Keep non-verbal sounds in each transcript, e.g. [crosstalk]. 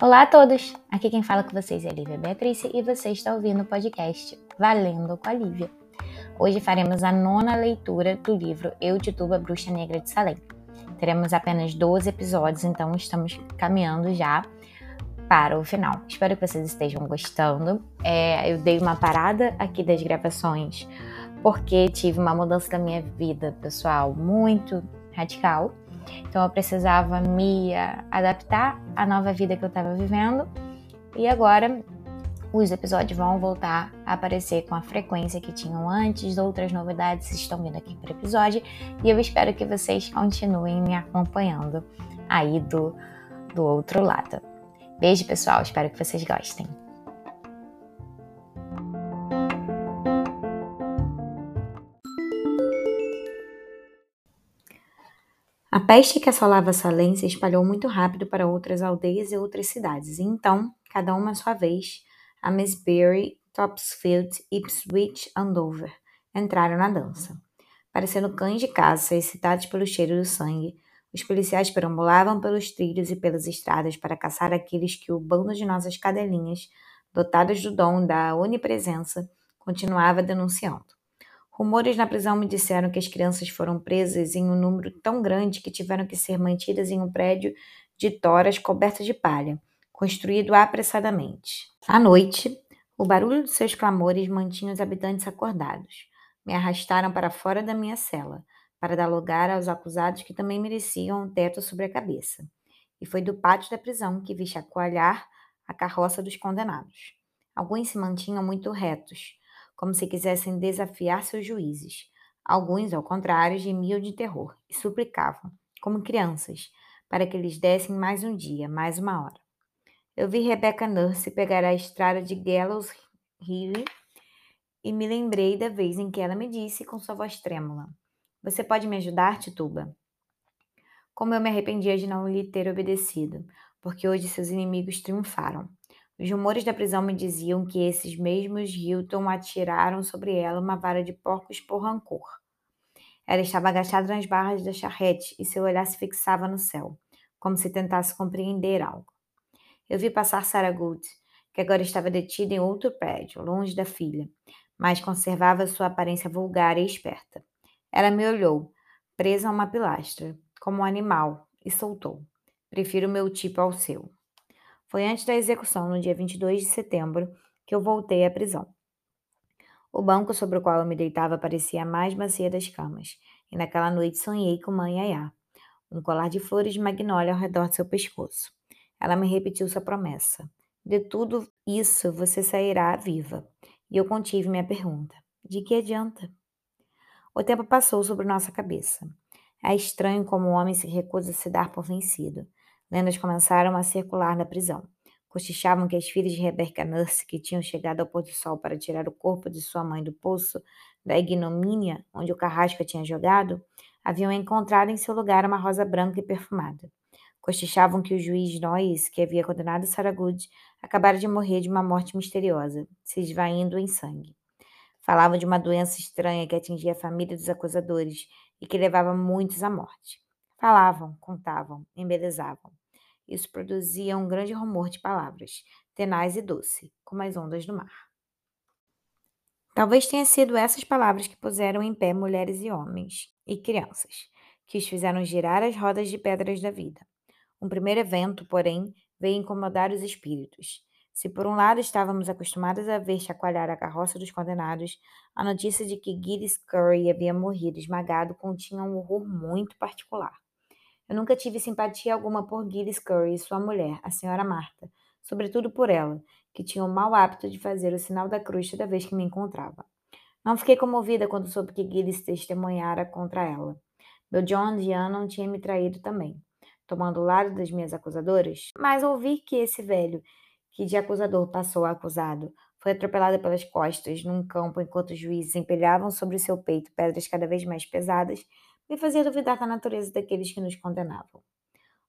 Olá a todos! Aqui quem fala com vocês é a Lívia Beatriz e você está ouvindo o podcast Valendo com a Lívia. Hoje faremos a nona leitura do livro Eu, Tituba, Bruxa Negra de Salem. Teremos apenas 12 episódios, então estamos caminhando já para o final. Espero que vocês estejam gostando. É, eu dei uma parada aqui das gravações porque tive uma mudança da minha vida pessoal muito radical então eu precisava me adaptar à nova vida que eu estava vivendo. E agora os episódios vão voltar a aparecer com a frequência que tinham antes, outras novidades estão vindo aqui para o episódio e eu espero que vocês continuem me acompanhando aí do, do outro lado. Beijo, pessoal, espero que vocês gostem. A peste que assolava Salem se espalhou muito rápido para outras aldeias e outras cidades, e então, cada uma à sua vez, a Misbury, Topsfield, Ipswich, Andover entraram na dança. Parecendo cães de caça, excitados pelo cheiro do sangue, os policiais perambulavam pelos trilhos e pelas estradas para caçar aqueles que o bando de nossas cadelinhas, dotados do dom da onipresença, continuava denunciando. Rumores na prisão me disseram que as crianças foram presas em um número tão grande que tiveram que ser mantidas em um prédio de toras cobertas de palha, construído apressadamente. À noite, o barulho de seus clamores mantinha os habitantes acordados. Me arrastaram para fora da minha cela, para dar lugar aos acusados que também mereciam um teto sobre a cabeça. E foi do pátio da prisão que vi chacoalhar a carroça dos condenados. Alguns se mantinham muito retos, como se quisessem desafiar seus juízes. Alguns, ao contrário, gemiam de terror e suplicavam, como crianças, para que lhes dessem mais um dia, mais uma hora. Eu vi Rebecca Nurse pegar a estrada de Gallows Hill e me lembrei da vez em que ela me disse com sua voz trêmula: Você pode me ajudar, Tituba? Como eu me arrependia de não lhe ter obedecido, porque hoje seus inimigos triunfaram. Os rumores da prisão me diziam que esses mesmos Hilton atiraram sobre ela uma vara de porcos por rancor. Ela estava agachada nas barras da charrete e seu olhar se fixava no céu, como se tentasse compreender algo. Eu vi passar Sarah Good, que agora estava detida em outro prédio, longe da filha, mas conservava sua aparência vulgar e esperta. Ela me olhou, presa a uma pilastra, como um animal, e soltou. Prefiro meu tipo ao seu. Foi antes da execução, no dia 22 de setembro, que eu voltei à prisão. O banco sobre o qual eu me deitava parecia a mais macia das camas, e naquela noite sonhei com Mãe Ayá, um colar de flores de magnólia ao redor de seu pescoço. Ela me repetiu sua promessa. De tudo isso você sairá viva. E eu contive minha pergunta: de que adianta? O tempo passou sobre nossa cabeça. É estranho como o homem se recusa a se dar por vencido. Lendas começaram a circular na prisão. Cochichavam que as filhas de Rebecca Nurse, que tinham chegado ao pôr do sol para tirar o corpo de sua mãe do poço da ignomínia onde o carrasco tinha jogado, haviam encontrado em seu lugar uma rosa branca e perfumada. Cochichavam que o juiz Noyes, que havia condenado Sarah Good, acabara de morrer de uma morte misteriosa, se esvaindo em sangue. Falavam de uma doença estranha que atingia a família dos acusadores e que levava muitos à morte. Falavam, contavam, embelezavam. Isso produzia um grande rumor de palavras, tenaz e doce, como as ondas do mar. Talvez tenha sido essas palavras que puseram em pé mulheres e homens, e crianças, que os fizeram girar as rodas de pedras da vida. Um primeiro evento, porém, veio incomodar os espíritos. Se por um lado estávamos acostumados a ver chacoalhar a carroça dos condenados, a notícia de que Gilles Curry havia morrido esmagado continha um horror muito particular. Eu nunca tive simpatia alguma por Gilles Curry e sua mulher, a senhora Marta, sobretudo por ela, que tinha o mau hábito de fazer o sinal da cruz toda vez que me encontrava. Não fiquei comovida quando soube que Gilles testemunhara contra ela. Meu John Dian tinha me traído também, tomando o lado das minhas acusadoras, mas ouvir que esse velho, que de acusador passou a acusado, foi atropelado pelas costas num campo enquanto os juízes empilhavam sobre seu peito pedras cada vez mais pesadas, me fazia duvidar da natureza daqueles que nos condenavam.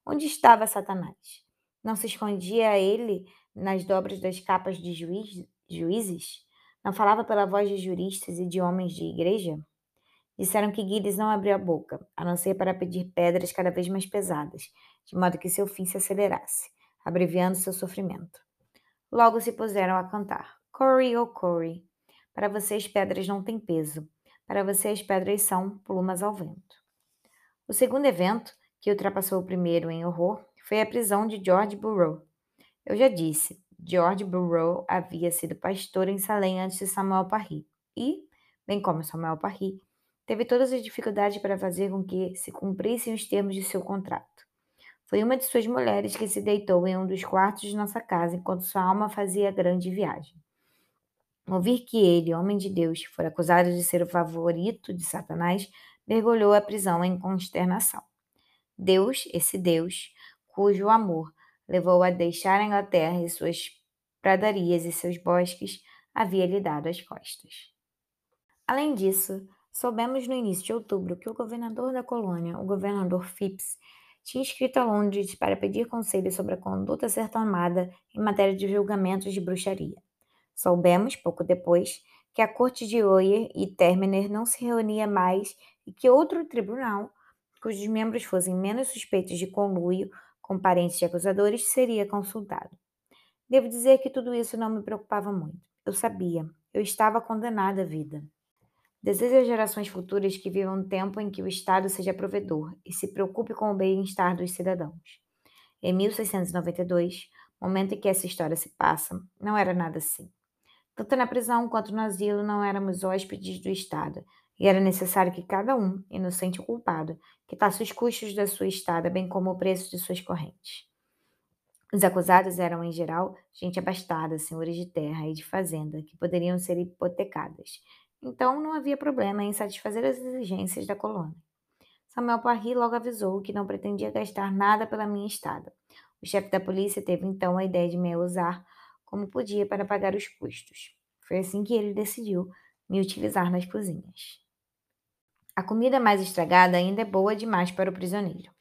Onde estava Satanás? Não se escondia ele nas dobras das capas de juiz, juízes? Não falava pela voz de juristas e de homens de igreja? Disseram que Gilles não abriu a boca, a não ser para pedir pedras cada vez mais pesadas, de modo que seu fim se acelerasse, abreviando seu sofrimento. Logo se puseram a cantar. Corey, oh Corey, para você as pedras não têm peso, para você as pedras são plumas ao vento. O segundo evento, que ultrapassou o primeiro em horror, foi a prisão de George Burrow. Eu já disse, George Burrow havia sido pastor em Salem antes de Samuel Parry e, bem como Samuel Parry, teve todas as dificuldades para fazer com que se cumprissem os termos de seu contrato. Foi uma de suas mulheres que se deitou em um dos quartos de nossa casa enquanto sua alma fazia grande viagem. Ouvir que ele, homem de Deus, fora acusado de ser o favorito de Satanás, mergulhou a prisão em consternação. Deus, esse Deus, cujo amor levou a deixar a Inglaterra e suas pradarias e seus bosques, havia lhe dado as costas. Além disso, soubemos no início de outubro que o governador da colônia, o governador Phipps, tinha escrito a Londres para pedir conselho sobre a conduta a ser tomada em matéria de julgamentos de bruxaria. Soubemos, pouco depois, que a corte de Oyer e Terminer não se reunia mais e que outro tribunal, cujos membros fossem menos suspeitos de conluio com parentes de acusadores, seria consultado. Devo dizer que tudo isso não me preocupava muito. Eu sabia, eu estava condenada à vida. Desejo às gerações futuras que vivam um tempo em que o Estado seja provedor e se preocupe com o bem-estar dos cidadãos. Em 1692, momento em que essa história se passa, não era nada assim. Tanto na prisão quanto no asilo não éramos hóspedes do Estado, e era necessário que cada um, inocente ou culpado, quitasse os custos da sua estada, bem como o preço de suas correntes. Os acusados eram, em geral, gente abastada, senhores de terra e de fazenda, que poderiam ser hipotecadas. Então não havia problema em satisfazer as exigências da colônia. Samuel Parry logo avisou que não pretendia gastar nada pela minha estada. O chefe da polícia teve então a ideia de me usar como podia para pagar os custos. Foi assim que ele decidiu me utilizar nas cozinhas. A comida mais estragada ainda é boa demais para o prisioneiro.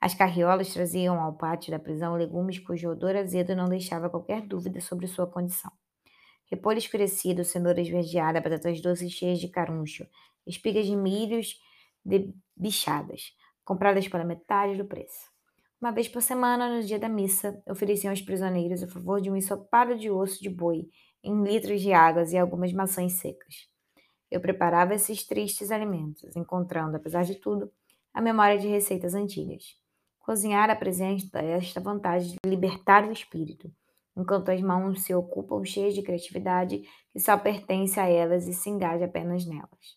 As carriolas traziam ao pátio da prisão legumes cujo odor azedo não deixava qualquer dúvida sobre sua condição. Repolho escurecido, cenoura esverdeada, batatas doces cheias de caruncho, espigas de milhos de bichadas, compradas pela metade do preço. Uma vez por semana, no dia da missa, ofereciam aos prisioneiros o favor de um ensopado de osso de boi em litros de águas e algumas maçãs secas. Eu preparava esses tristes alimentos, encontrando, apesar de tudo, a memória de receitas antigas. Cozinhar apresenta esta vantagem de libertar o espírito, enquanto as mãos se ocupam cheias de criatividade que só pertence a elas e se engaja apenas nelas.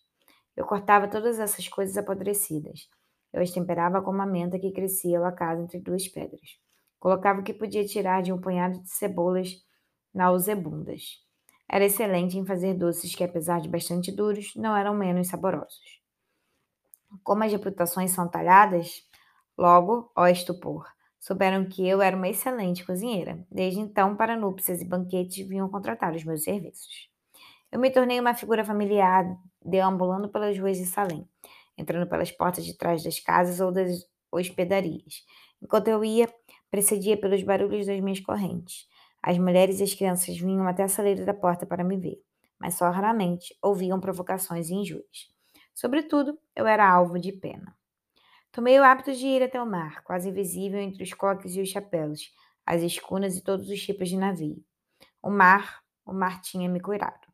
Eu cortava todas essas coisas apodrecidas, eu as temperava com uma menta que crescia ao acaso entre duas pedras. Colocava o que podia tirar de um punhado de cebolas nauseabundas. Era excelente em fazer doces que, apesar de bastante duros, não eram menos saborosos. Como as reputações são talhadas, logo, ó estupor, souberam que eu era uma excelente cozinheira. Desde então, para núpcias e banquetes vinham contratar os meus serviços. Eu me tornei uma figura familiar, deambulando pelas ruas de Salem entrando pelas portas de trás das casas ou das hospedarias. Enquanto eu ia, precedia pelos barulhos das minhas correntes. As mulheres e as crianças vinham até a saleira da porta para me ver, mas só raramente ouviam provocações e injúrias. Sobretudo, eu era alvo de pena. Tomei o hábito de ir até o mar, quase invisível entre os coques e os chapéus, as escunas e todos os tipos de navio. O mar, o mar tinha me curado.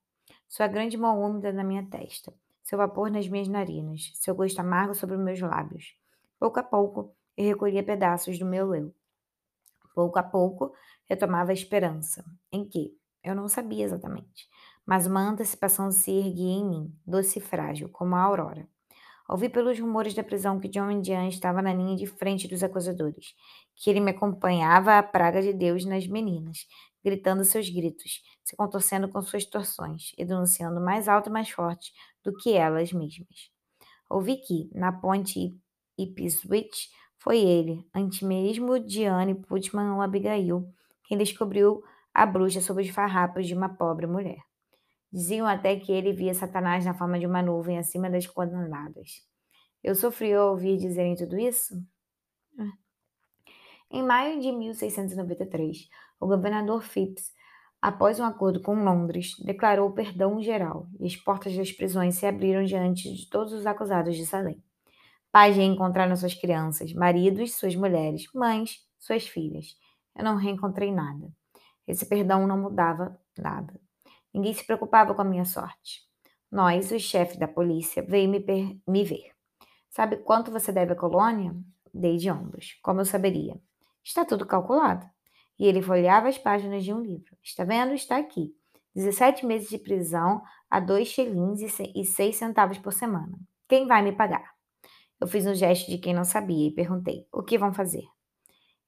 Sua grande mão úmida na minha testa seu vapor nas minhas narinas, seu gosto amargo sobre meus lábios. Pouco a pouco, eu recolhia pedaços do meu eu. Pouco a pouco, retomava a esperança. Em que? Eu não sabia exatamente. Mas uma antecipação se erguia em mim, doce e frágil, como a aurora. Ouvi pelos rumores da prisão que John Indian estava na linha de frente dos acusadores, que ele me acompanhava à praga de Deus nas meninas, gritando seus gritos, se contorcendo com suas torções e denunciando mais alto e mais forte do que elas mesmas. Ouvi que, na ponte Ipswich, foi ele, antes mesmo de Anne Putman ou Abigail, quem descobriu a bruxa sob os farrapos de uma pobre mulher. Diziam até que ele via Satanás na forma de uma nuvem acima das condenadas. Eu sofri ao ouvir dizerem tudo isso? Em maio de 1693, o governador Phipps após um acordo com Londres, declarou perdão geral e as portas das prisões se abriram diante de todos os acusados de Salem. Pais reencontraram suas crianças, maridos, suas mulheres, mães, suas filhas. Eu não reencontrei nada. Esse perdão não mudava nada. Ninguém se preocupava com a minha sorte. Nós, o chefe da polícia, veio me, me ver. Sabe quanto você deve à colônia? Dei de ombros. Como eu saberia? Está tudo calculado. E ele folheava as páginas de um livro. Está vendo? Está aqui. 17 meses de prisão a dois shillings e seis centavos por semana. Quem vai me pagar? Eu fiz um gesto de quem não sabia e perguntei: O que vão fazer?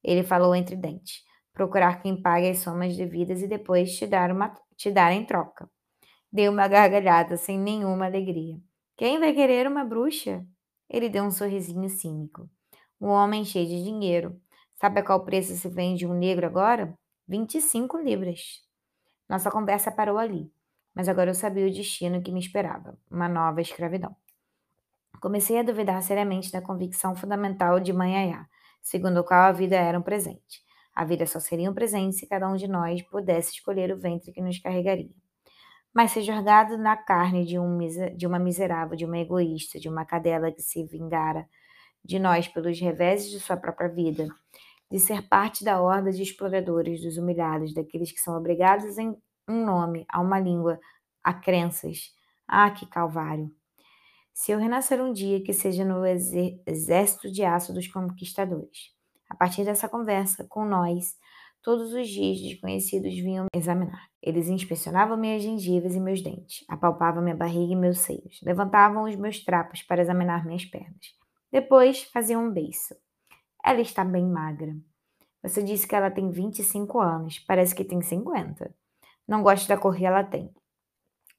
Ele falou entre dentes: Procurar quem pague as somas devidas e depois te dar, uma, te dar em troca. Dei uma gargalhada sem nenhuma alegria. Quem vai querer uma bruxa? Ele deu um sorrisinho cínico. Um homem cheio de dinheiro. Sabe a qual preço se vende um negro agora? 25 libras. Nossa conversa parou ali, mas agora eu sabia o destino que me esperava: uma nova escravidão. Comecei a duvidar seriamente da convicção fundamental de Manhaiá, segundo a qual a vida era um presente. A vida só seria um presente se cada um de nós pudesse escolher o ventre que nos carregaria. Mas ser jogado na carne de, um, de uma miserável, de uma egoísta, de uma cadela que se vingara de nós pelos reveses de sua própria vida, de ser parte da horda de exploradores, dos humilhados, daqueles que são obrigados em um nome, a uma língua, a crenças. Ah, que calvário! Se eu renascer um dia, que seja no exército de aço dos conquistadores. A partir dessa conversa com nós, todos os dias desconhecidos vinham me examinar. Eles inspecionavam minhas gengivas e meus dentes, apalpavam minha barriga e meus seios, levantavam os meus trapos para examinar minhas pernas. Depois faziam um beiço. Ela está bem magra. Você disse que ela tem 25 anos, parece que tem 50. Não gosto da cor que ela tem.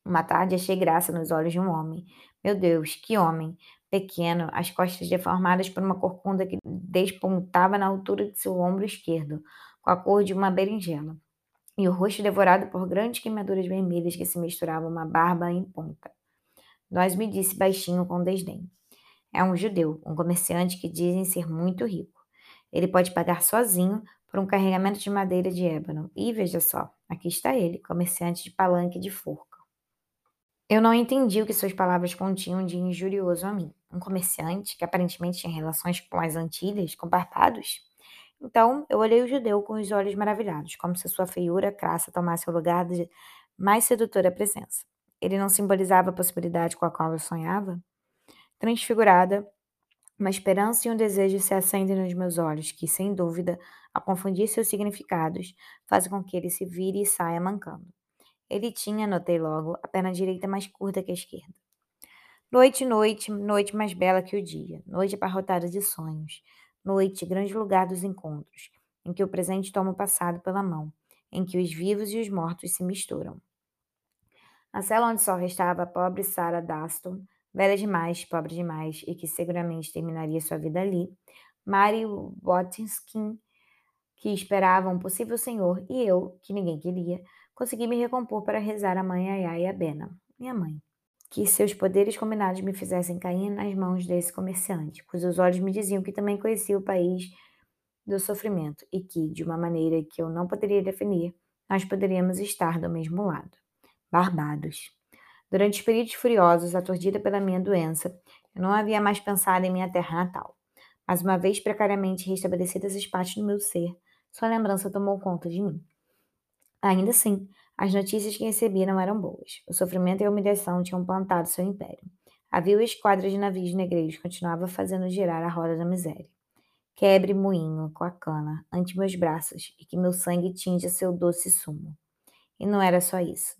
Uma tarde achei graça nos olhos de um homem. Meu Deus, que homem! Pequeno, as costas deformadas por uma corcunda que despontava na altura de seu ombro esquerdo, com a cor de uma berinjela, e o rosto devorado por grandes queimaduras vermelhas que se misturavam uma barba em ponta. Nós me disse baixinho com desdém. É um judeu, um comerciante que dizem ser muito rico. Ele pode pagar sozinho por um carregamento de madeira de ébano. E veja só, aqui está ele, comerciante de palanque de forca. Eu não entendi o que suas palavras continham de injurioso a mim. Um comerciante que aparentemente tinha relações com as Antilhas, com Barbados? Então, eu olhei o judeu com os olhos maravilhados, como se sua feiura crassa tomasse o lugar de mais sedutora presença. Ele não simbolizava a possibilidade com a qual eu sonhava? Transfigurada, uma esperança e um desejo se acendem nos meus olhos, que, sem dúvida, ao confundir seus significados, fazem com que ele se vire e saia mancando. Ele tinha, notei logo, a perna direita mais curta que a esquerda. Noite, noite, noite mais bela que o dia, noite abarrotada de sonhos, noite, grande lugar dos encontros, em que o presente toma o passado pela mão, em que os vivos e os mortos se misturam. A cela onde só restava a pobre Sarah Daston, velha demais, pobre demais, e que seguramente terminaria sua vida ali, Mary Watkinskin, que esperava um possível senhor, e eu, que ninguém queria, consegui me recompor para rezar a mãe Ayá e a Bena, minha mãe. Que seus poderes combinados me fizessem cair nas mãos desse comerciante, cujos olhos me diziam que também conhecia o país do sofrimento e que, de uma maneira que eu não poderia definir, nós poderíamos estar do mesmo lado. Barbados. Durante os períodos furiosos, aturdida pela minha doença, eu não havia mais pensado em minha terra natal. Mas uma vez precariamente restabelecidas as partes do meu ser, sua lembrança tomou conta de mim. Ainda assim, as notícias que recebi não eram boas. O sofrimento e a humilhação tinham plantado seu império. A vil esquadra de navios negreiros continuava fazendo girar a roda da miséria. Quebre moinho com a cana ante meus braços e que meu sangue tinja seu doce sumo. E não era só isso.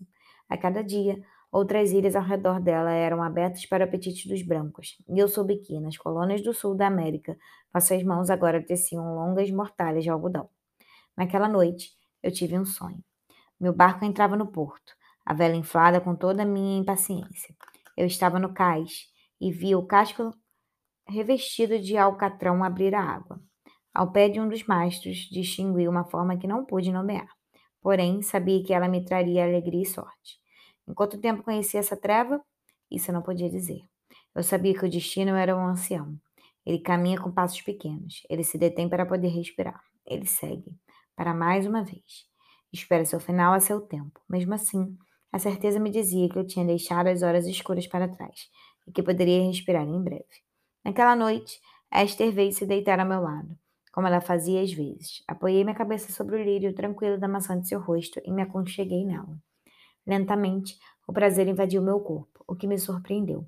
A cada dia, outras ilhas ao redor dela eram abertas para o apetite dos brancos, e eu soube que, nas colônias do sul da América, nossas mãos agora teciam longas mortalhas de algodão. Naquela noite, eu tive um sonho. Meu barco entrava no porto, a vela inflada com toda a minha impaciência. Eu estava no cais e via o casco revestido de alcatrão abrir a água. Ao pé de um dos mastros, distingui uma forma que não pude nomear. Porém, sabia que ela me traria alegria e sorte. Em quanto tempo conhecia essa treva? Isso eu não podia dizer. Eu sabia que o destino era um ancião. Ele caminha com passos pequenos. Ele se detém para poder respirar. Ele segue. Para mais uma vez. Espera seu final a seu tempo. Mesmo assim, a certeza me dizia que eu tinha deixado as horas escuras para trás e que poderia respirar em breve. Naquela noite, Esther veio se deitar ao meu lado, como ela fazia às vezes. Apoiei minha cabeça sobre o lírio tranquilo da maçã de seu rosto e me aconcheguei nela. Lentamente, o prazer invadiu meu corpo, o que me surpreendeu.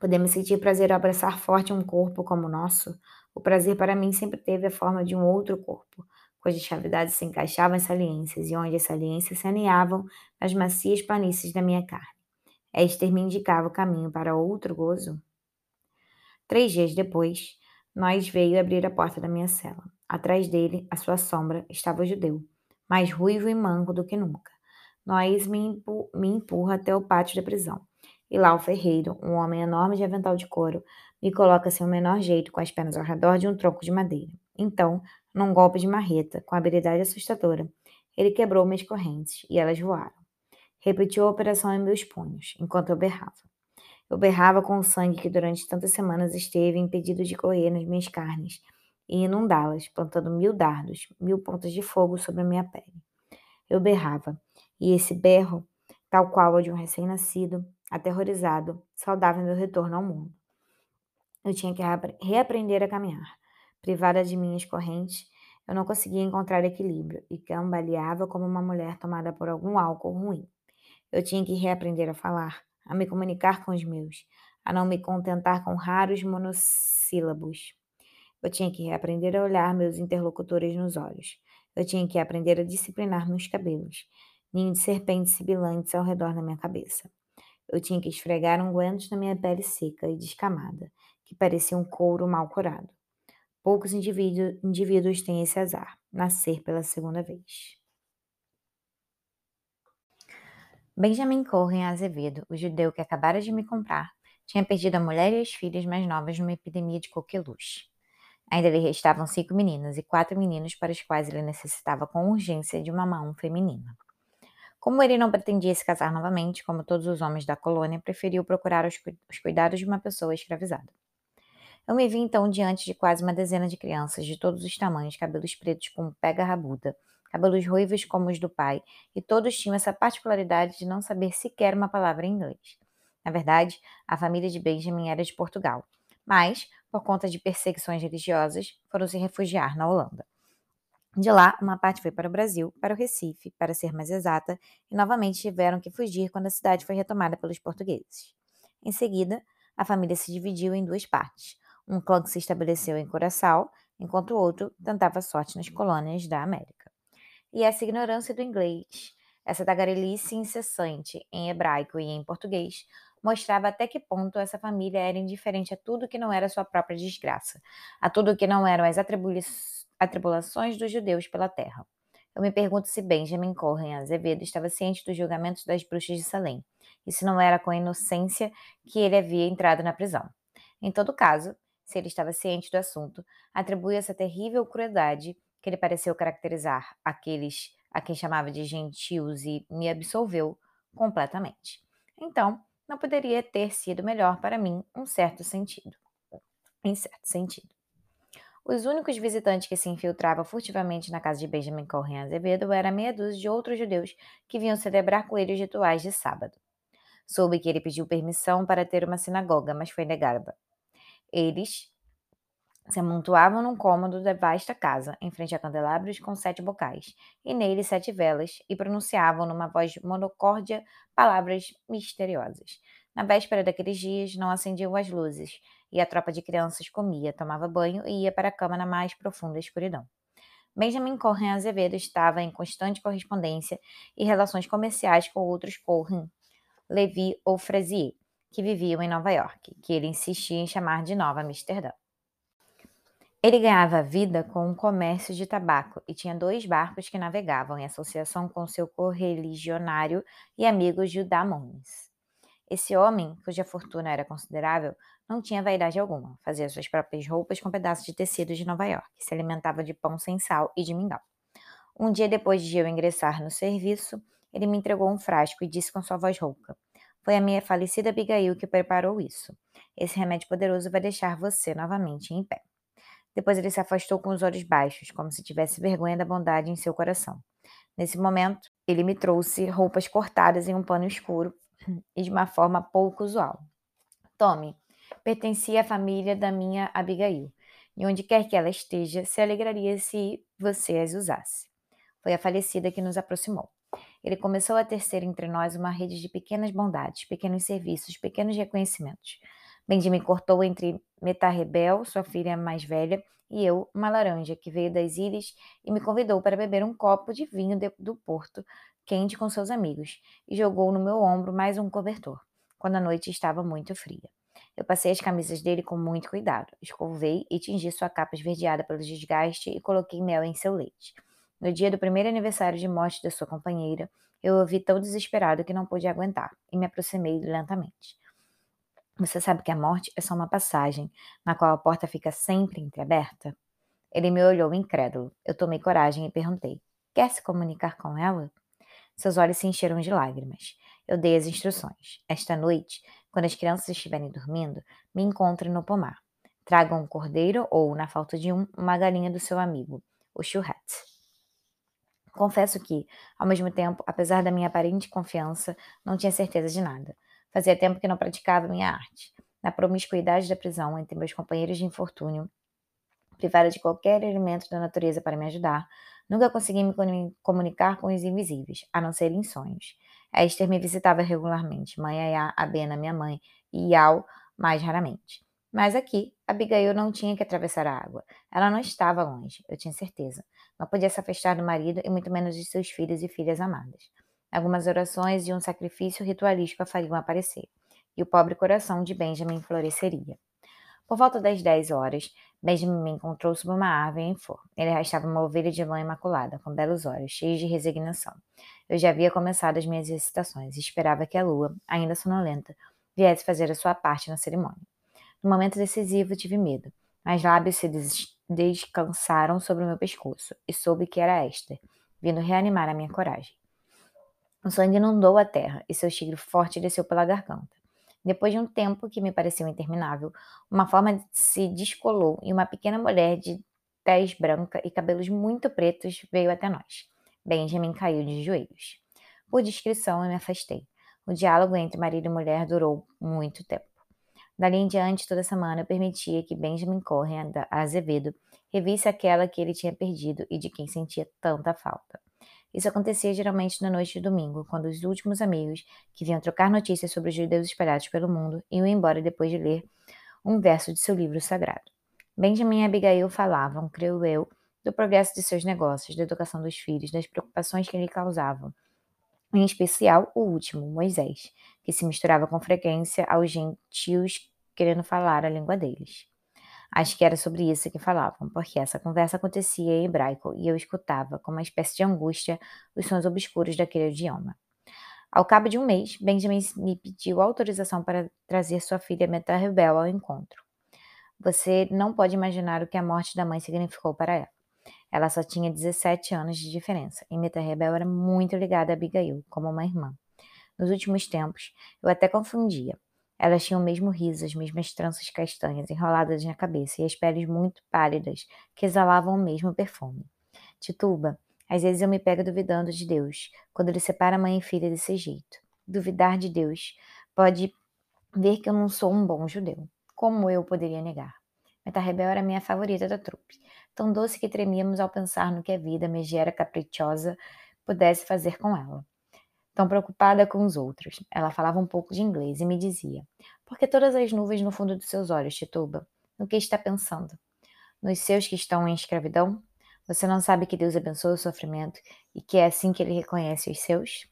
Podemos sentir prazer ao abraçar forte um corpo como o nosso? O prazer para mim sempre teve a forma de um outro corpo, cujas cavidades se encaixavam em saliências e onde as saliências se aninhavam nas macias planícies da minha carne. Esther me indicava o caminho para outro gozo? Três dias depois, nós veio abrir a porta da minha cela. Atrás dele, à sua sombra, estava o judeu, mais ruivo e manco do que nunca. Nós me, me empurra até o pátio da prisão. E lá o ferreiro, um homem enorme de avental de couro, me coloca sem o menor jeito com as pernas ao redor de um tronco de madeira. Então, num golpe de marreta, com habilidade assustadora, ele quebrou minhas correntes e elas voaram. Repetiu a operação em meus punhos, enquanto eu berrava. Eu berrava com o sangue que durante tantas semanas esteve impedido de correr nas minhas carnes e inundá-las, plantando mil dardos, mil pontas de fogo sobre a minha pele. Eu berrava, e esse berro, tal qual o de um recém-nascido, aterrorizado, saudava meu retorno ao mundo. Eu tinha que reaprender a caminhar. Privada de minhas correntes, eu não conseguia encontrar equilíbrio e cambaleava como uma mulher tomada por algum álcool ruim. Eu tinha que reaprender a falar, a me comunicar com os meus, a não me contentar com raros monossílabos. Eu tinha que reaprender a olhar meus interlocutores nos olhos. Eu tinha que aprender a disciplinar meus cabelos, ninho de serpentes sibilantes ao redor da minha cabeça. Eu tinha que esfregar ungüentos na minha pele seca e descamada, que parecia um couro mal curado. Poucos indivíduos, indivíduos têm esse azar, nascer pela segunda vez. Benjamin Corren Azevedo, o judeu que acabara de me comprar, tinha perdido a mulher e as filhas mais novas numa epidemia de coqueluche. Ainda lhe restavam cinco meninas e quatro meninos para os quais ele necessitava com urgência de uma mão feminina. Como ele não pretendia se casar novamente, como todos os homens da colônia, preferiu procurar os, os cuidados de uma pessoa escravizada. Eu me vi então diante de quase uma dezena de crianças de todos os tamanhos, cabelos pretos como pega rabuda, cabelos ruivos como os do pai, e todos tinham essa particularidade de não saber sequer uma palavra em inglês. Na verdade, a família de Benjamin era de Portugal, mas, por conta de perseguições religiosas, foram se refugiar na Holanda. De lá, uma parte foi para o Brasil, para o Recife, para ser mais exata, e novamente tiveram que fugir quando a cidade foi retomada pelos portugueses. Em seguida, a família se dividiu em duas partes. Um clã que se estabeleceu em Curaçao, enquanto o outro tentava sorte nas colônias da América. E essa ignorância do inglês, essa tagarelice incessante em hebraico e em português, mostrava até que ponto essa família era indiferente a tudo que não era sua própria desgraça, a tudo que não eram as atribulações dos judeus pela terra. Eu me pergunto se Benjamin Corren Azevedo estava ciente dos julgamentos das bruxas de Salem, e se não era com inocência que ele havia entrado na prisão. Em todo caso, se ele estava ciente do assunto, atribui essa terrível crueldade que ele pareceu caracterizar aqueles a quem chamava de gentios e me absolveu completamente. Então, não poderia ter sido melhor para mim um certo sentido. Em certo sentido. Os únicos visitantes que se infiltravam furtivamente na casa de Benjamin Corren Azevedo era meia dúzia de outros judeus que vinham celebrar com ele os rituais de sábado. Soube que ele pediu permissão para ter uma sinagoga, mas foi negada. Eles se amontoavam num cômodo da vasta casa, em frente a candelabros com sete bocais, e nele sete velas, e pronunciavam numa voz monocórdia palavras misteriosas. Na véspera daqueles dias, não acendiam as luzes, e a tropa de crianças comia, tomava banho e ia para a cama na mais profunda escuridão. Benjamin Corrin Azevedo estava em constante correspondência e relações comerciais com outros Corrin, Levi ou Frazier, que viviam em Nova York, que ele insistia em chamar de Nova Amsterdã. Ele ganhava vida com um comércio de tabaco e tinha dois barcos que navegavam em associação com seu correligionário e amigo Judá Mons. Esse homem, cuja fortuna era considerável, não tinha vaidade alguma, fazia suas próprias roupas com pedaços de tecido de Nova York, se alimentava de pão sem sal e de mingau. Um dia depois de eu ingressar no serviço, ele me entregou um frasco e disse com sua voz rouca: foi a minha falecida Abigail que preparou isso. Esse remédio poderoso vai deixar você novamente em pé. Depois ele se afastou com os olhos baixos, como se tivesse vergonha da bondade em seu coração. Nesse momento, ele me trouxe roupas cortadas em um pano escuro [clears throat] e de uma forma pouco usual. Tome, pertencia à família da minha Abigail, e onde quer que ela esteja, se alegraria se você as usasse. Foi a falecida que nos aproximou. Ele começou a tecer entre nós uma rede de pequenas bondades, pequenos serviços, pequenos reconhecimentos. Benjamin cortou entre Metarrebel, sua filha mais velha, e eu uma laranja que veio das ilhas e me convidou para beber um copo de vinho de, do porto quente com seus amigos e jogou no meu ombro mais um cobertor, quando a noite estava muito fria. Eu passei as camisas dele com muito cuidado, escovei e tingi sua capa esverdeada pelo desgaste e coloquei mel em seu leite. No dia do primeiro aniversário de morte da sua companheira, eu o vi tão desesperado que não pude aguentar e me aproximei lentamente. Você sabe que a morte é só uma passagem, na qual a porta fica sempre entreaberta? Ele me olhou incrédulo. Eu tomei coragem e perguntei: Quer se comunicar com ela? Seus olhos se encheram de lágrimas. Eu dei as instruções. Esta noite, quando as crianças estiverem dormindo, me encontre no pomar. Traga um cordeiro ou, na falta de um, uma galinha do seu amigo, o churret. Confesso que, ao mesmo tempo, apesar da minha aparente confiança, não tinha certeza de nada. Fazia tempo que não praticava minha arte. Na promiscuidade da prisão entre meus companheiros de infortúnio, privada de qualquer elemento da natureza para me ajudar, nunca consegui me comunicar com os invisíveis, a não ser em sonhos. Esther me visitava regularmente, mãe Ayá, Abena, minha mãe, e Yao mais raramente. Mas aqui, Abigail não tinha que atravessar a água. Ela não estava longe, eu tinha certeza. Não podia se afastar do marido e muito menos de seus filhos e filhas amadas. Algumas orações e um sacrifício ritualístico a fariam aparecer, e o pobre coração de Benjamin floresceria. Por volta das dez horas, Benjamin me encontrou sob uma árvore em flor. Ele arrastava uma ovelha de lã imaculada, com belos olhos, cheios de resignação. Eu já havia começado as minhas recitações e esperava que a lua, ainda sonolenta, viesse fazer a sua parte na cerimônia. No momento decisivo, tive medo. Mas lábios se des descansaram sobre o meu pescoço e soube que era Esther, vindo reanimar a minha coragem. O sangue inundou a terra e seu tigre forte desceu pela garganta. Depois de um tempo que me pareceu interminável, uma forma se descolou e uma pequena mulher de tez branca e cabelos muito pretos veio até nós. Benjamin caiu de joelhos. Por discrição, eu me afastei. O diálogo entre marido e mulher durou muito tempo. Dali em diante, toda semana, eu permitia que Benjamin Correa Azevedo revisse aquela que ele tinha perdido e de quem sentia tanta falta. Isso acontecia geralmente na noite de domingo, quando os últimos amigos, que vinham trocar notícias sobre os judeus espalhados pelo mundo, iam embora depois de ler um verso de seu livro sagrado. Benjamin e Abigail falavam, creio eu, do progresso de seus negócios, da educação dos filhos, das preocupações que lhe causavam, em especial o último, Moisés, que se misturava com frequência aos gentios querendo falar a língua deles. Acho que era sobre isso que falavam, porque essa conversa acontecia em hebraico e eu escutava, com uma espécie de angústia, os sons obscuros daquele idioma. Ao cabo de um mês, Benjamin me pediu autorização para trazer sua filha Metarrebel ao encontro. Você não pode imaginar o que a morte da mãe significou para ela. Ela só tinha 17 anos de diferença e Metarrebel era muito ligada a Abigail, como uma irmã. Nos últimos tempos, eu até confundia. Elas tinham o mesmo riso, as mesmas tranças castanhas enroladas na cabeça e as peles muito pálidas que exalavam o mesmo perfume. Tituba, às vezes eu me pego duvidando de Deus, quando ele separa mãe e filha desse jeito. Duvidar de Deus pode ver que eu não sou um bom judeu. Como eu poderia negar? Metarrebel era minha favorita da trupe, tão doce que tremíamos ao pensar no que a vida megera caprichosa pudesse fazer com ela. Tão preocupada com os outros. Ela falava um pouco de inglês e me dizia: Por que todas as nuvens no fundo dos seus olhos, Tituba? No que está pensando? Nos seus que estão em escravidão? Você não sabe que Deus abençoa o sofrimento e que é assim que ele reconhece os seus?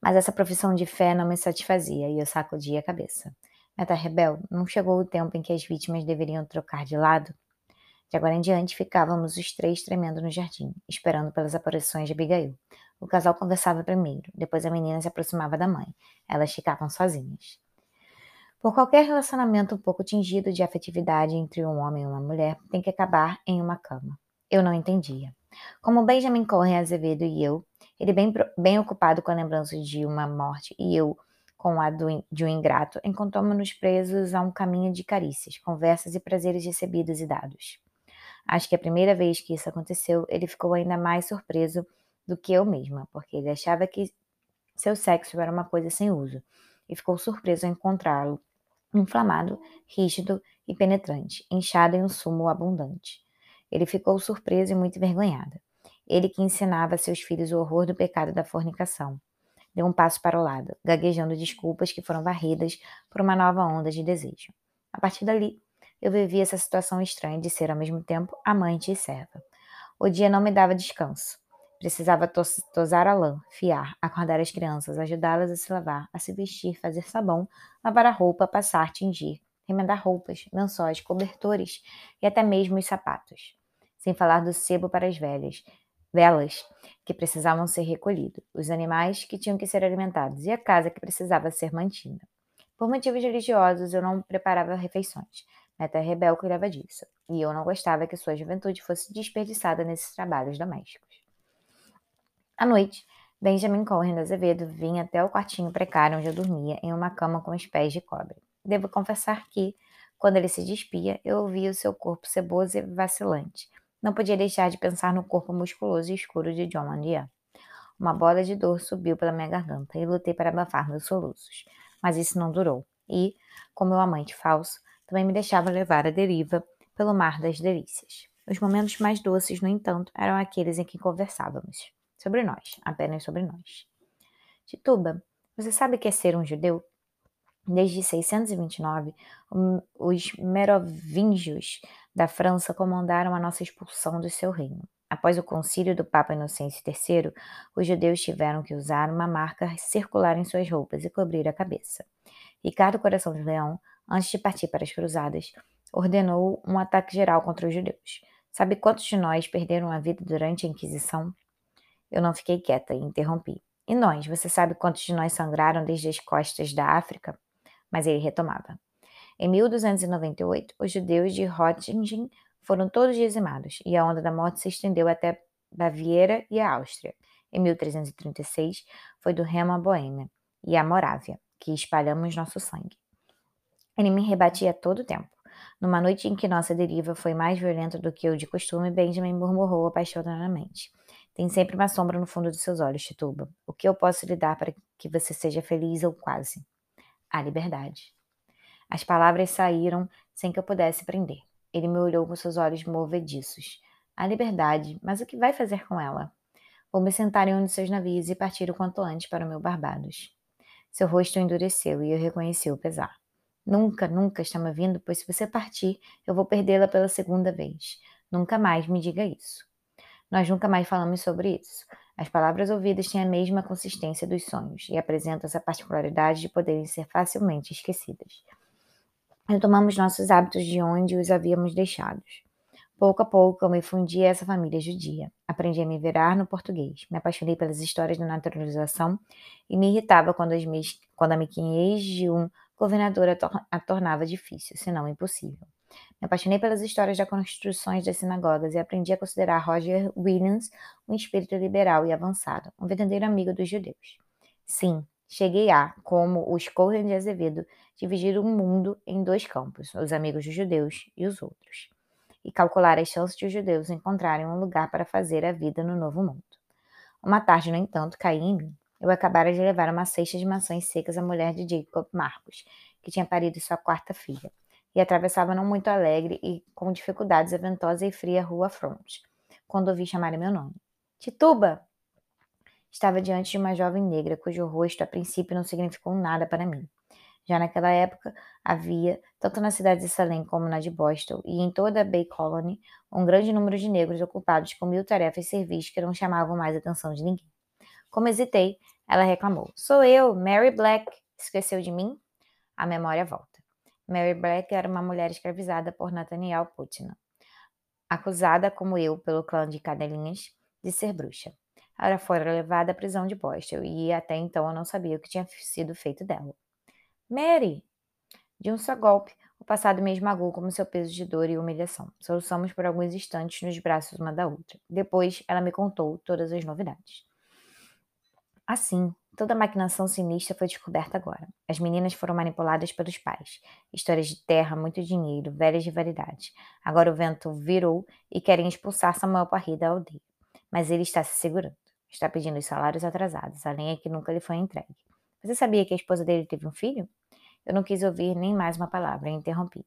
Mas essa profissão de fé não me satisfazia e eu sacudia a cabeça. Meta Rebel, não chegou o tempo em que as vítimas deveriam trocar de lado? De agora em diante, ficávamos os três tremendo no jardim, esperando pelas aparições de Abigail. O casal conversava primeiro, depois a menina se aproximava da mãe. Elas ficavam sozinhas. Por qualquer relacionamento um pouco tingido de afetividade entre um homem e uma mulher, tem que acabar em uma cama. Eu não entendia. Como Benjamin Correa Azevedo e eu, ele bem, bem ocupado com a lembrança de uma morte e eu com a do, de um ingrato, encontramos-nos presos a um caminho de carícias, conversas e prazeres recebidos e dados. Acho que a primeira vez que isso aconteceu, ele ficou ainda mais surpreso do que eu mesma, porque ele achava que seu sexo era uma coisa sem uso, e ficou surpreso ao encontrá-lo inflamado, rígido e penetrante, inchado em um sumo abundante. Ele ficou surpreso e muito envergonhado. Ele que ensinava a seus filhos o horror do pecado da fornicação. Deu um passo para o lado, gaguejando desculpas que foram varridas por uma nova onda de desejo. A partir dali, eu vivi essa situação estranha de ser ao mesmo tempo amante e serva. O dia não me dava descanso. Precisava tos tosar a lã, fiar, acordar as crianças, ajudá-las a se lavar, a se vestir, fazer sabão, lavar a roupa, passar, tingir, remendar roupas, lençóis, cobertores e até mesmo os sapatos. Sem falar do sebo para as velhas, velas que precisavam ser recolhidos, os animais que tinham que ser alimentados e a casa que precisava ser mantida. Por motivos religiosos, eu não preparava refeições. Meta rebel cuidava disso, e eu não gostava que sua juventude fosse desperdiçada nesses trabalhos domésticos. À noite, Benjamin Cohen Azevedo vinha até o quartinho precário onde eu dormia, em uma cama com os pés de cobre. Devo confessar que, quando ele se despia, eu ouvia o seu corpo ceboso e vacilante. Não podia deixar de pensar no corpo musculoso e escuro de John Mandia. Uma bola de dor subiu pela minha garganta e lutei para abafar meus soluços. Mas isso não durou. E, como meu amante falso, também me deixava levar à deriva pelo mar das delícias. Os momentos mais doces, no entanto, eram aqueles em que conversávamos. Sobre nós, apenas sobre nós. Tituba, você sabe que é ser um judeu? Desde 629, os merovingios da França comandaram a nossa expulsão do seu reino. Após o concílio do Papa Inocêncio III, os judeus tiveram que usar uma marca circular em suas roupas e cobrir a cabeça. Ricardo Coração de Leão, antes de partir para as cruzadas, ordenou um ataque geral contra os judeus. Sabe quantos de nós perderam a vida durante a Inquisição? Eu não fiquei quieta e interrompi. E nós, você sabe quantos de nós sangraram desde as costas da África? Mas ele retomava. Em 1298, os judeus de Röttingen foram todos dizimados, e a onda da morte se estendeu até Baviera e a Áustria. Em 1336, foi do Remo à Boêmia e à Morávia, que espalhamos nosso sangue. Ele me rebatia todo o tempo. Numa noite em que nossa deriva foi mais violenta do que o de costume, Benjamin murmurou apaixonadamente. Tem sempre uma sombra no fundo de seus olhos, Tituba. O que eu posso lhe dar para que você seja feliz ou quase? A liberdade. As palavras saíram sem que eu pudesse prender. Ele me olhou com seus olhos movediços. A liberdade, mas o que vai fazer com ela? Vou me sentar em um de seus navios e partir o quanto antes para o meu Barbados. Seu rosto endureceu e eu reconheci o pesar. Nunca, nunca está me vindo, pois se você partir, eu vou perdê-la pela segunda vez. Nunca mais me diga isso. Nós nunca mais falamos sobre isso. As palavras ouvidas têm a mesma consistência dos sonhos e apresentam essa particularidade de poderem ser facilmente esquecidas. Retomamos nossos hábitos de onde os havíamos deixados. Pouco a pouco eu me fundi a essa família judia. Aprendi a me virar no português. Me apaixonei pelas histórias da naturalização e me irritava quando, as quando a mequinhez de um governador a, tor a tornava difícil, se não impossível. Me apaixonei pelas histórias das construções das sinagogas e aprendi a considerar Roger Williams um espírito liberal e avançado, um verdadeiro amigo dos judeus. Sim, cheguei a, como os Cohen de Azevedo, dividir o mundo em dois campos, os amigos dos judeus e os outros, e calcular as chances de os judeus encontrarem um lugar para fazer a vida no novo mundo. Uma tarde, no entanto, caí em mim. Eu acabara de levar uma cesta de maçãs secas à mulher de Jacob Marcos, que tinha parido sua quarta filha e atravessava não muito alegre e com dificuldades a ventosa e fria rua Front, quando ouvi chamar meu nome. Tituba! Estava diante de uma jovem negra cujo rosto a princípio não significou nada para mim. Já naquela época, havia, tanto na cidade de Salem como na de Boston e em toda a Bay Colony, um grande número de negros ocupados com mil tarefas e serviços que não chamavam mais a atenção de ninguém. Como hesitei, ela reclamou: Sou eu, Mary Black. Esqueceu de mim? A memória volta. Mary Black era uma mulher escravizada por Nathaniel Putnam, acusada, como eu, pelo clã de Cadelinhas, de ser bruxa. Ela fora levada à prisão de Boston e até então eu não sabia o que tinha sido feito dela. Mary! De um só golpe, o passado me esmagou como seu peso de dor e humilhação. Soluçamos por alguns instantes nos braços uma da outra. Depois, ela me contou todas as novidades. Assim, Toda a maquinação sinistra foi descoberta agora. As meninas foram manipuladas pelos pais. Histórias de terra, muito dinheiro, velhas rivalidades. Agora o vento virou e querem expulsar Samuel Parry da aldeia. Mas ele está se segurando. está pedindo os salários atrasados, além é que nunca lhe foi entregue. Você sabia que a esposa dele teve um filho? Eu não quis ouvir nem mais uma palavra e interrompi.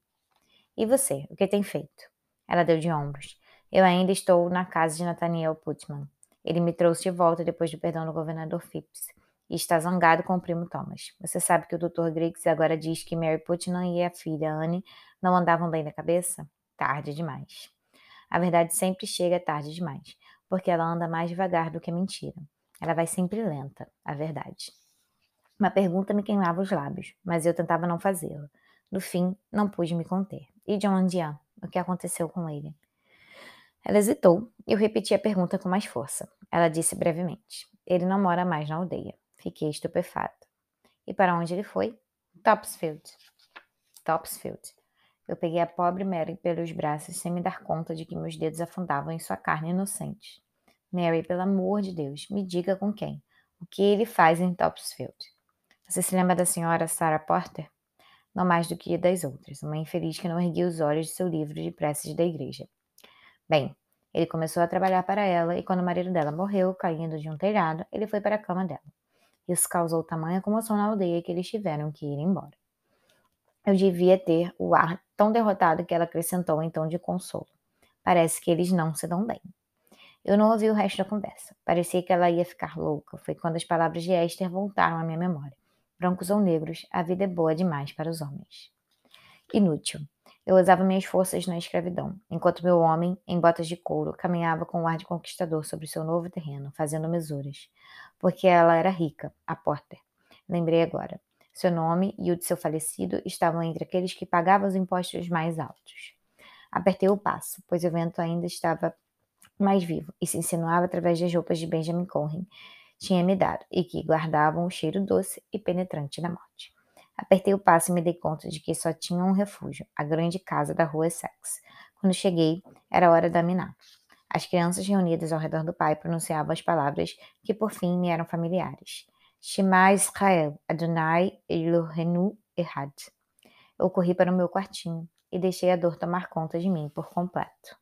E você, o que tem feito? Ela deu de ombros. Eu ainda estou na casa de Nathaniel Putman. Ele me trouxe de volta depois do perdão do governador Phipps e está zangado com o primo Thomas. Você sabe que o Dr. Griggs agora diz que Mary Putnam e a filha Anne não andavam bem na cabeça? Tarde demais. A verdade sempre chega tarde demais, porque ela anda mais devagar do que a mentira. Ela vai sempre lenta, a verdade. Uma pergunta me queimava os lábios, mas eu tentava não fazê-la. No fim, não pude me conter. E John Dian? O que aconteceu com ele? Ela hesitou e eu repeti a pergunta com mais força. Ela disse brevemente: Ele não mora mais na aldeia. Fiquei estupefata. E para onde ele foi? Topsfield. Topsfield. Eu peguei a pobre Mary pelos braços sem me dar conta de que meus dedos afundavam em sua carne inocente. Mary, pelo amor de Deus, me diga com quem. O que ele faz em Topsfield? Você se lembra da senhora Sarah Porter? Não mais do que das outras, uma infeliz que não erguia os olhos de seu livro de preces da igreja. Bem, ele começou a trabalhar para ela e quando o marido dela morreu, caindo de um telhado, ele foi para a cama dela. Isso causou tamanha comoção na aldeia que eles tiveram que ir embora. Eu devia ter o ar tão derrotado que ela acrescentou em tom de consolo. Parece que eles não se dão bem. Eu não ouvi o resto da conversa. Parecia que ela ia ficar louca. Foi quando as palavras de Esther voltaram à minha memória. Brancos ou negros, a vida é boa demais para os homens. Inútil. Eu usava minhas forças na escravidão, enquanto meu homem, em botas de couro, caminhava com um ar de conquistador sobre seu novo terreno, fazendo mesuras porque ela era rica, a Porter. Lembrei agora. Seu nome e o de seu falecido estavam entre aqueles que pagavam os impostos mais altos. Apertei o passo, pois o vento ainda estava mais vivo e se insinuava através das roupas de Benjamin Conran tinha me dado e que guardavam o cheiro doce e penetrante da morte. Apertei o passo e me dei conta de que só tinha um refúgio, a grande casa da rua Essex. Quando cheguei, era hora da minar. As crianças reunidas ao redor do pai pronunciavam as palavras que por fim me eram familiares. Shema Israel, Adonai Elohenu Ehad. Eu corri para o meu quartinho e deixei a dor tomar conta de mim por completo.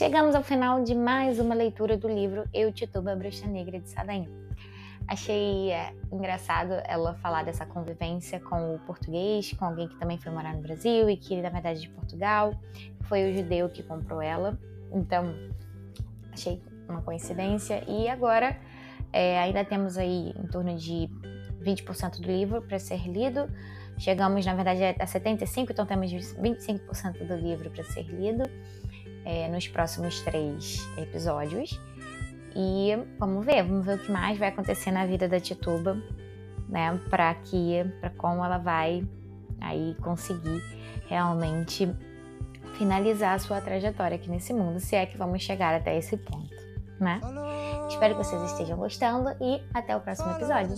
Chegamos ao final de mais uma leitura do livro Eu Tituba, Bruxa Negra de Sadaim. Achei é, engraçado ela falar dessa convivência com o português, com alguém que também foi morar no Brasil e que na verdade, de Portugal. Foi o judeu que comprou ela. Então, achei uma coincidência. E agora, é, ainda temos aí em torno de 20% do livro para ser lido. Chegamos, na verdade, a 75%, então temos 25% do livro para ser lido é, nos próximos três episódios. E vamos ver, vamos ver o que mais vai acontecer na vida da Tituba, né? Para que, para como ela vai aí conseguir realmente finalizar a sua trajetória aqui nesse mundo, se é que vamos chegar até esse ponto, né? Espero que vocês estejam gostando e até o próximo episódio.